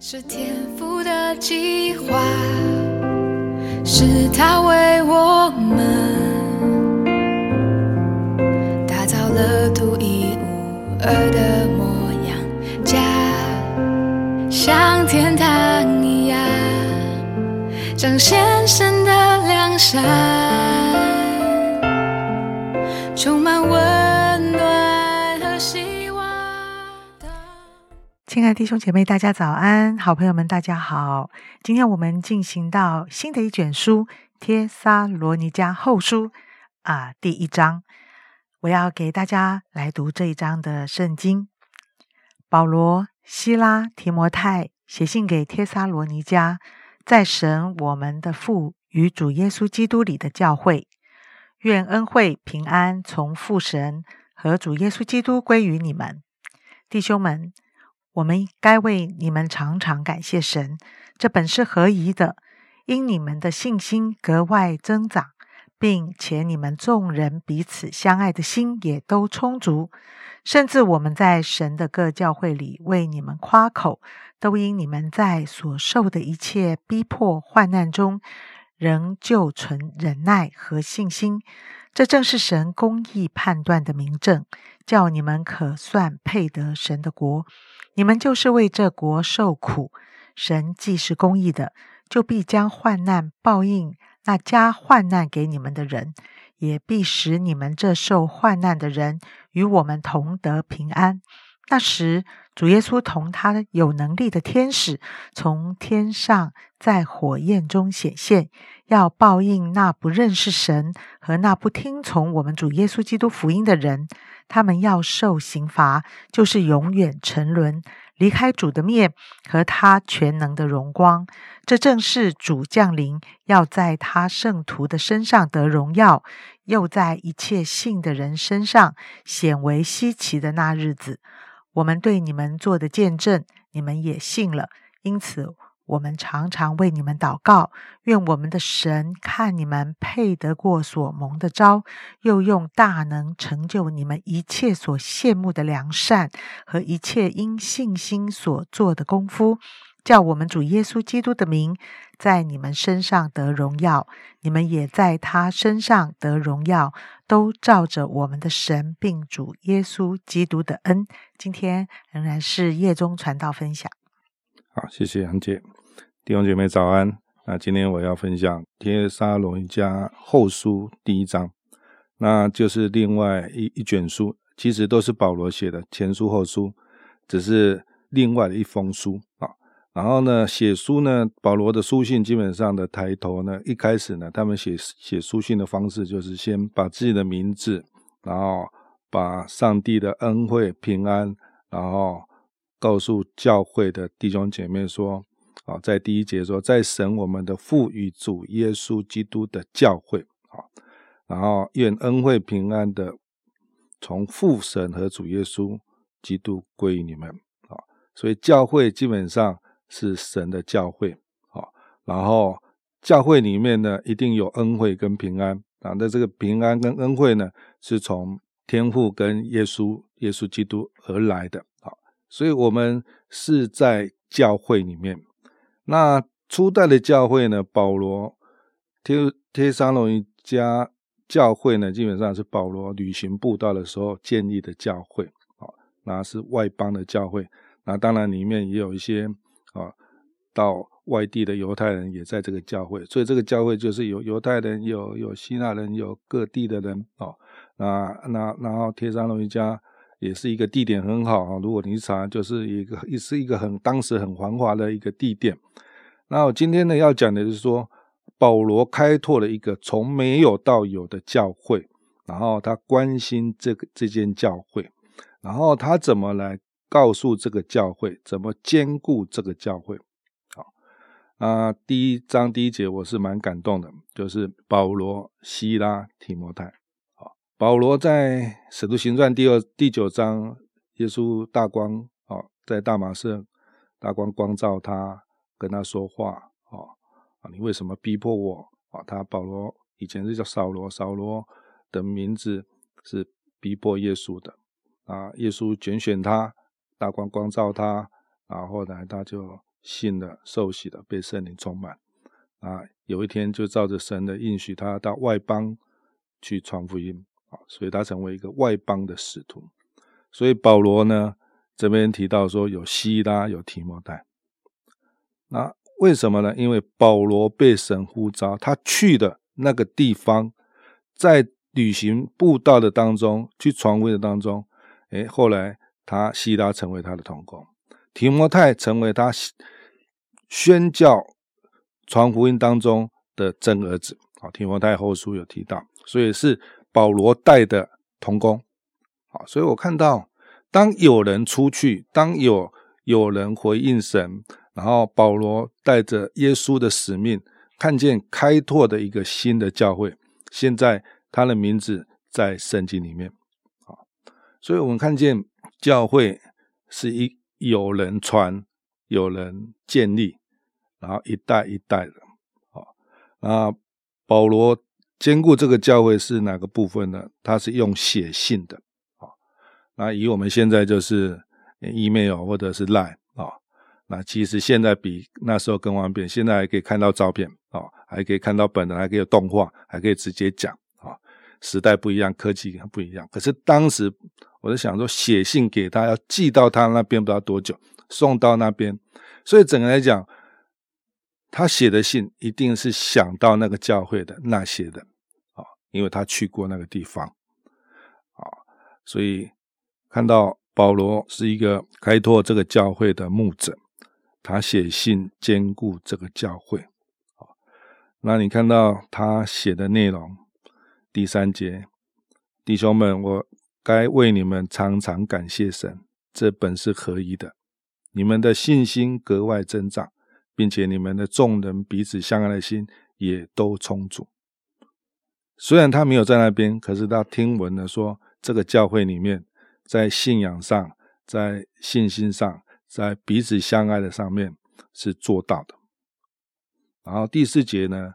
是天赋的计划，是他为我们打造了独一无二的模样，家像天堂一样，彰显神的良善，亲爱的弟兄姐妹，大家早安！好朋友们，大家好！今天我们进行到新的一卷书《帖撒罗尼迦后书》啊，第一章。我要给大家来读这一章的圣经。保罗、希拉、提摩太写信给帖撒罗尼迦，在神我们的父与主耶稣基督里的教会，愿恩惠平安从父神和主耶稣基督归于你们，弟兄们。我们该为你们常常感谢神，这本是合宜的，因你们的信心格外增长，并且你们众人彼此相爱的心也都充足，甚至我们在神的各教会里为你们夸口，都因你们在所受的一切逼迫患难中，仍旧存忍耐和信心。这正是神公义判断的明证，叫你们可算配得神的国。你们就是为这国受苦，神既是公义的，就必将患难报应那加患难给你们的人，也必使你们这受患难的人与我们同得平安。那时，主耶稣同他有能力的天使从天上在火焰中显现，要报应那不认识神和那不听从我们主耶稣基督福音的人。他们要受刑罚，就是永远沉沦，离开主的面和他全能的荣光。这正是主降临，要在他圣徒的身上得荣耀，又在一切信的人身上显为稀奇的那日子。我们对你们做的见证，你们也信了，因此。我们常常为你们祷告，愿我们的神看你们配得过所蒙的招，又用大能成就你们一切所羡慕的良善和一切因信心所做的功夫，叫我们主耶稣基督的名在你们身上得荣耀，你们也在他身上得荣耀，都照着我们的神并主耶稣基督的恩。今天仍然是夜中传道分享。好，谢谢杨姐。弟兄姐妹早安。那今天我要分享《帖撒罗尼迦后书》第一章，那就是另外一一卷书，其实都是保罗写的前书后书，只是另外的一封书啊。然后呢，写书呢，保罗的书信基本上的抬头呢，一开始呢，他们写写书信的方式就是先把自己的名字，然后把上帝的恩惠平安，然后告诉教会的弟兄姐妹说。啊，在第一节说，在神我们的父与主耶稣基督的教会，啊，然后愿恩惠平安的从父神和主耶稣基督归于你们，啊，所以教会基本上是神的教会，啊，然后教会里面呢，一定有恩惠跟平安，啊，那这个平安跟恩惠呢，是从天父跟耶稣耶稣基督而来的，啊，所以我们是在教会里面。那初代的教会呢？保罗贴贴三龙一家教会呢，基本上是保罗旅行布道的时候建立的教会啊，那是外邦的教会。那当然里面也有一些啊，到外地的犹太人也在这个教会，所以这个教会就是有犹太人，有有希腊人，有各地的人啊。那那然后贴撒罗尼迦也是一个地点很好啊，如果你查，就是一个也是一个很当时很繁华的一个地点。那我今天呢要讲的就是说，保罗开拓了一个从没有到有的教会，然后他关心这个这间教会，然后他怎么来告诉这个教会，怎么兼顾这个教会。好，啊，第一章第一节我是蛮感动的，就是保罗、希拉、提摩太。好，保罗在使徒行传第二第九章，耶稣大光，哦，在大马士大光光照他。跟他说话，哦，啊，你为什么逼迫我？啊，他保罗以前是叫扫罗，扫罗的名字是逼迫耶稣的，啊，耶稣拣选他，大光光照他，然后呢，他就信了、受洗了，被圣灵充满啊。有一天就照着神的应许，他到外邦去传福音啊，所以他成为一个外邦的使徒。所以保罗呢，这边提到说有希拉、有提摩太，那为什么呢？因为保罗被神呼召，他去的那个地方，在旅行步道的当中，去传福音的当中，哎，后来他希拉成为他的同工，提摩太成为他宣教传福音当中的真儿子。好，提摩太后书有提到，所以是保罗带的同工。好，所以我看到，当有人出去，当有有人回应神，然后保罗带着耶稣的使命，看见开拓的一个新的教会，现在他的名字在圣经里面。好，所以我们看见教会是一有人传，有人建立，然后一代一代的。好，那保罗兼顾这个教会是哪个部分呢？他是用写信的。那以我们现在就是 email 或者是 line 啊，那其实现在比那时候更方便，现在还可以看到照片啊，还可以看到本人，还可以有动画，还可以直接讲。时代不一样，科技不一样。可是当时我在想说，写信给他要寄到他那边不知道多久，送到那边，所以整个来讲，他写的信一定是想到那个教会的那些人啊，因为他去过那个地方啊，所以。看到保罗是一个开拓这个教会的牧者，他写信兼顾这个教会。啊，那你看到他写的内容，第三节，弟兄们，我该为你们常常感谢神，这本是合宜的。你们的信心格外增长，并且你们的众人彼此相爱的心也都充足。虽然他没有在那边，可是他听闻了说，这个教会里面。在信仰上，在信心上，在彼此相爱的上面是做到的。然后第四节呢，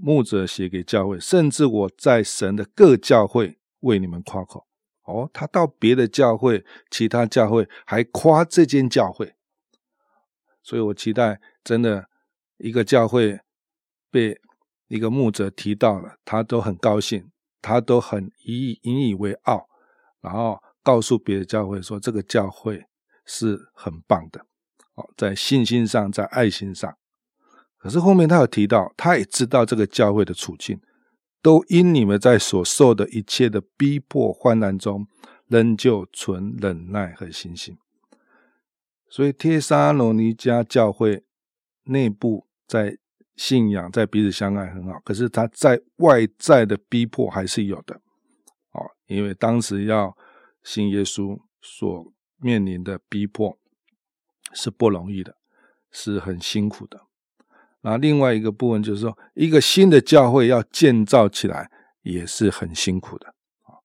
牧者写给教会，甚至我在神的各教会为你们夸口。哦，他到别的教会、其他教会还夸这间教会，所以我期待真的一个教会被一个牧者提到了，他都很高兴，他都很以引以为傲。然后告诉别的教会说，这个教会是很棒的，哦，在信心上，在爱心上。可是后面他有提到，他也知道这个教会的处境，都因你们在所受的一切的逼迫患难中，仍旧存忍耐和信心。所以，帖撒罗尼迦教会内部在信仰、在彼此相爱很好，可是他在外在的逼迫还是有的。哦，因为当时要信耶稣所面临的逼迫是不容易的，是很辛苦的。那另外一个部分就是说，一个新的教会要建造起来也是很辛苦的。啊，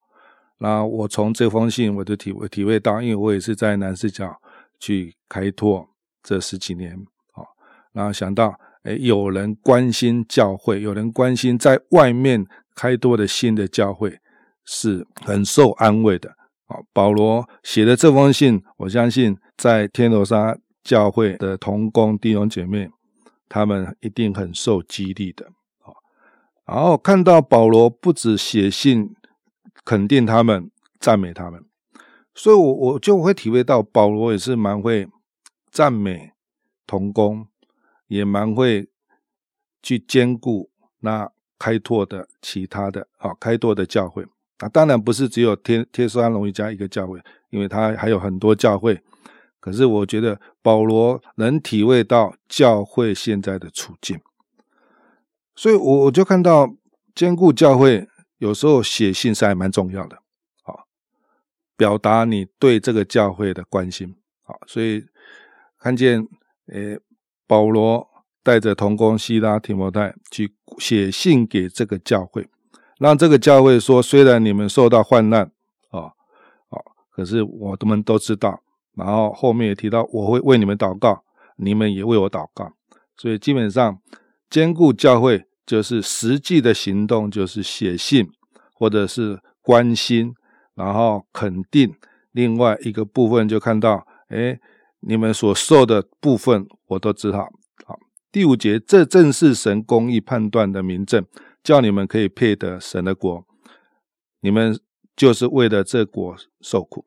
那我从这封信我就体会体会到，因为我也是在南市角去开拓这十几年，啊，然后想到，哎，有人关心教会，有人关心在外面开拓的新的教会。是很受安慰的啊！保罗写的这封信，我相信在天罗沙教会的同工弟兄姐妹，他们一定很受激励的啊。然后看到保罗不止写信肯定他们、赞美他们，所以我我就会体会到保罗也是蛮会赞美同工，也蛮会去兼顾那开拓的其他的啊开拓的教会。那当然不是只有天天山龙一家一个教会，因为他还有很多教会。可是我觉得保罗能体会到教会现在的处境，所以我我就看到兼顾教会，有时候写信是还蛮重要的，好，表达你对这个教会的关心，好，所以看见诶保罗带着同工希拉提摩太去写信给这个教会。让这个教会说，虽然你们受到患难，啊，啊，可是我们都知道。然后后面也提到，我会为你们祷告，你们也为我祷告。所以基本上兼顾教会，就是实际的行动，就是写信或者是关心，然后肯定。另外一个部分就看到，哎，你们所受的部分，我都知道。好，第五节，这正是神公义判断的明证，叫你们可以配得神的国。你们就是为了这国受苦。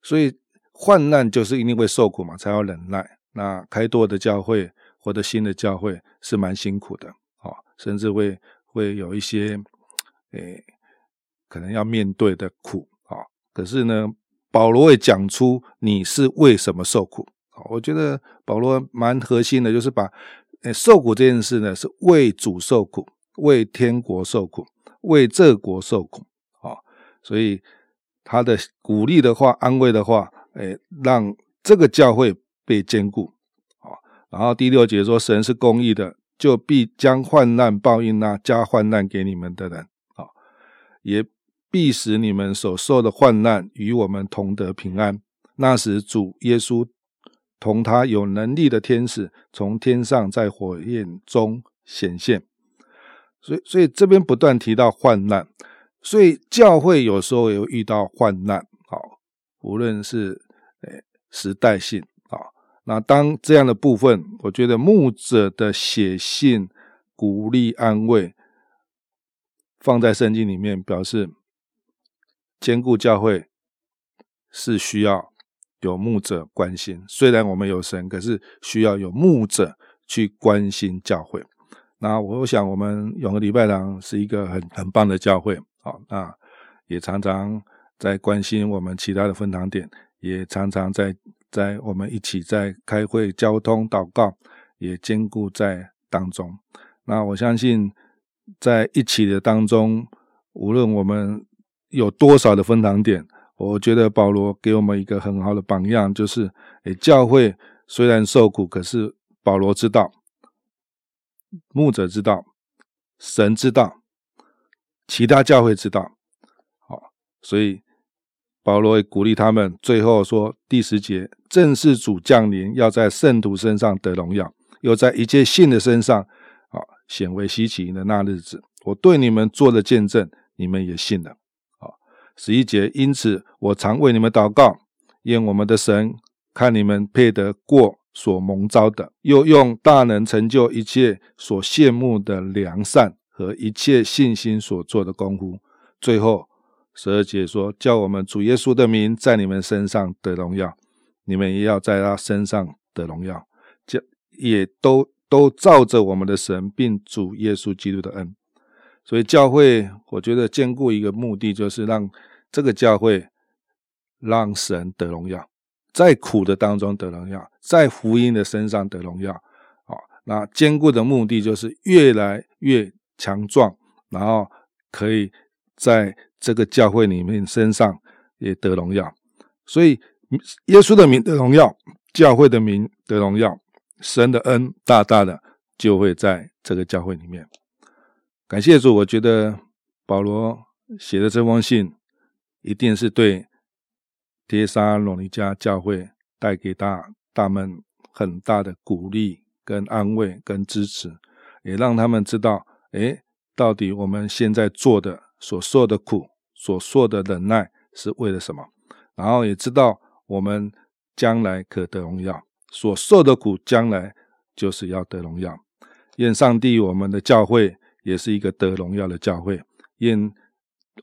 所以患难就是一定会受苦嘛，才要忍耐。那开多的教会或者新的教会是蛮辛苦的，啊，甚至会会有一些，诶，可能要面对的苦，啊。可是呢，保罗会讲出你是为什么受苦，啊，我觉得保罗蛮核心的，就是把，诶，受苦这件事呢，是为主受苦，为天国受苦，为这国受苦，啊，所以。他的鼓励的话、安慰的话，哎，让这个教会被坚固啊。然后第六节说：“神是公义的，就必将患难报应那加患难给你们的人啊，也必使你们所受的患难与我们同得平安。那时主耶稣同他有能力的天使从天上在火焰中显现。所以，所以这边不断提到患难。”所以教会有时候有遇到患难，无论是诶时代性啊，那当这样的部分，我觉得牧者的写信鼓励安慰，放在圣经里面，表示兼顾教会是需要有牧者关心。虽然我们有神，可是需要有牧者去关心教会。那我想，我们永和礼拜堂是一个很很棒的教会。好，那也常常在关心我们其他的分堂点，也常常在在我们一起在开会、交通、祷告，也兼顾在当中。那我相信，在一起的当中，无论我们有多少的分堂点，我觉得保罗给我们一个很好的榜样，就是：诶，教会虽然受苦，可是保罗知道，牧者知道，神知道。其他教会知道，好，所以保罗也鼓励他们。最后说第十节，正是主降临，要在圣徒身上得荣耀，又在一切信的身上，啊，显为稀奇的那日子，我对你们做了见证，你们也信了。啊，十一节，因此我常为你们祷告，愿我们的神看你们配得过所蒙召的，又用大能成就一切所羡慕的良善。和一切信心所做的功夫，最后十二节说：“叫我们主耶稣的名在你们身上得荣耀，你们也要在他身上得荣耀。这也都都照着我们的神，并主耶稣基督的恩。所以教会，我觉得兼顾一个目的，就是让这个教会让神得荣耀，在苦的当中得荣耀，在福音的身上得荣耀。啊，那兼顾的目的就是越来越。”强壮，然后可以在这个教会里面身上也得荣耀，所以耶稣的名得荣耀，教会的名得荣耀，神的恩大大的就会在这个教会里面。感谢主，我觉得保罗写的这封信一定是对帖撒罗尼迦教会带给大大们很大的鼓励、跟安慰、跟支持，也让他们知道。哎，到底我们现在做的、所受的苦、所受的忍耐是为了什么？然后也知道我们将来可得荣耀，所受的苦将来就是要得荣耀。愿上帝，我们的教会也是一个得荣耀的教会。愿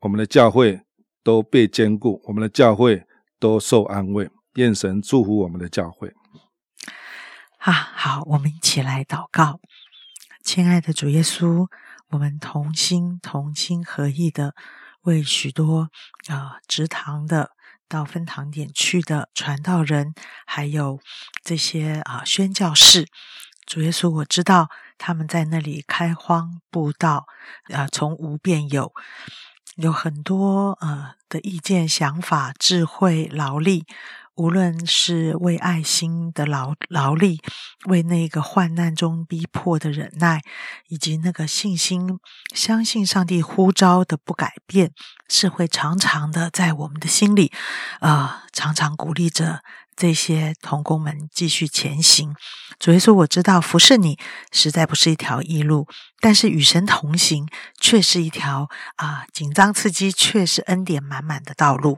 我们的教会都被兼顾，我们的教会都受安慰。愿神祝福我们的教会。啊，好，我们一起来祷告。亲爱的主耶稣，我们同心同心合意的为许多啊直堂的到分堂点去的传道人，还有这些啊宣教士，主耶稣，我知道他们在那里开荒布道，啊从无变有，有很多呃的意见、想法、智慧、劳力。无论是为爱心的劳劳力，为那个患难中逼迫的忍耐，以及那个信心相信上帝呼召的不改变，是会常常的在我们的心里，呃，常常鼓励着这些童工们继续前行。主耶稣，我知道服侍你实在不是一条易路，但是与神同行却是一条啊紧张刺激，却是恩典满满的道路。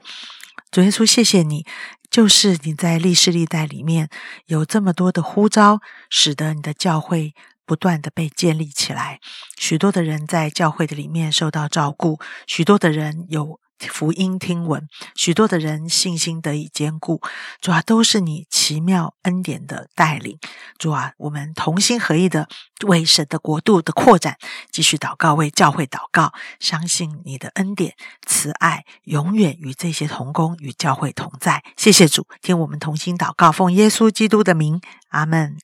主耶稣，谢谢你就是你在历史历代里面有这么多的呼召，使得你的教会不断的被建立起来，许多的人在教会的里面受到照顾，许多的人有。福音听闻，许多的人信心得以坚固。主啊，都是你奇妙恩典的带领。主啊，我们同心合意的为神的国度的扩展继续祷告，为教会祷告，相信你的恩典慈爱永远与这些同工与教会同在。谢谢主，听我们同心祷告，奉耶稣基督的名，阿门。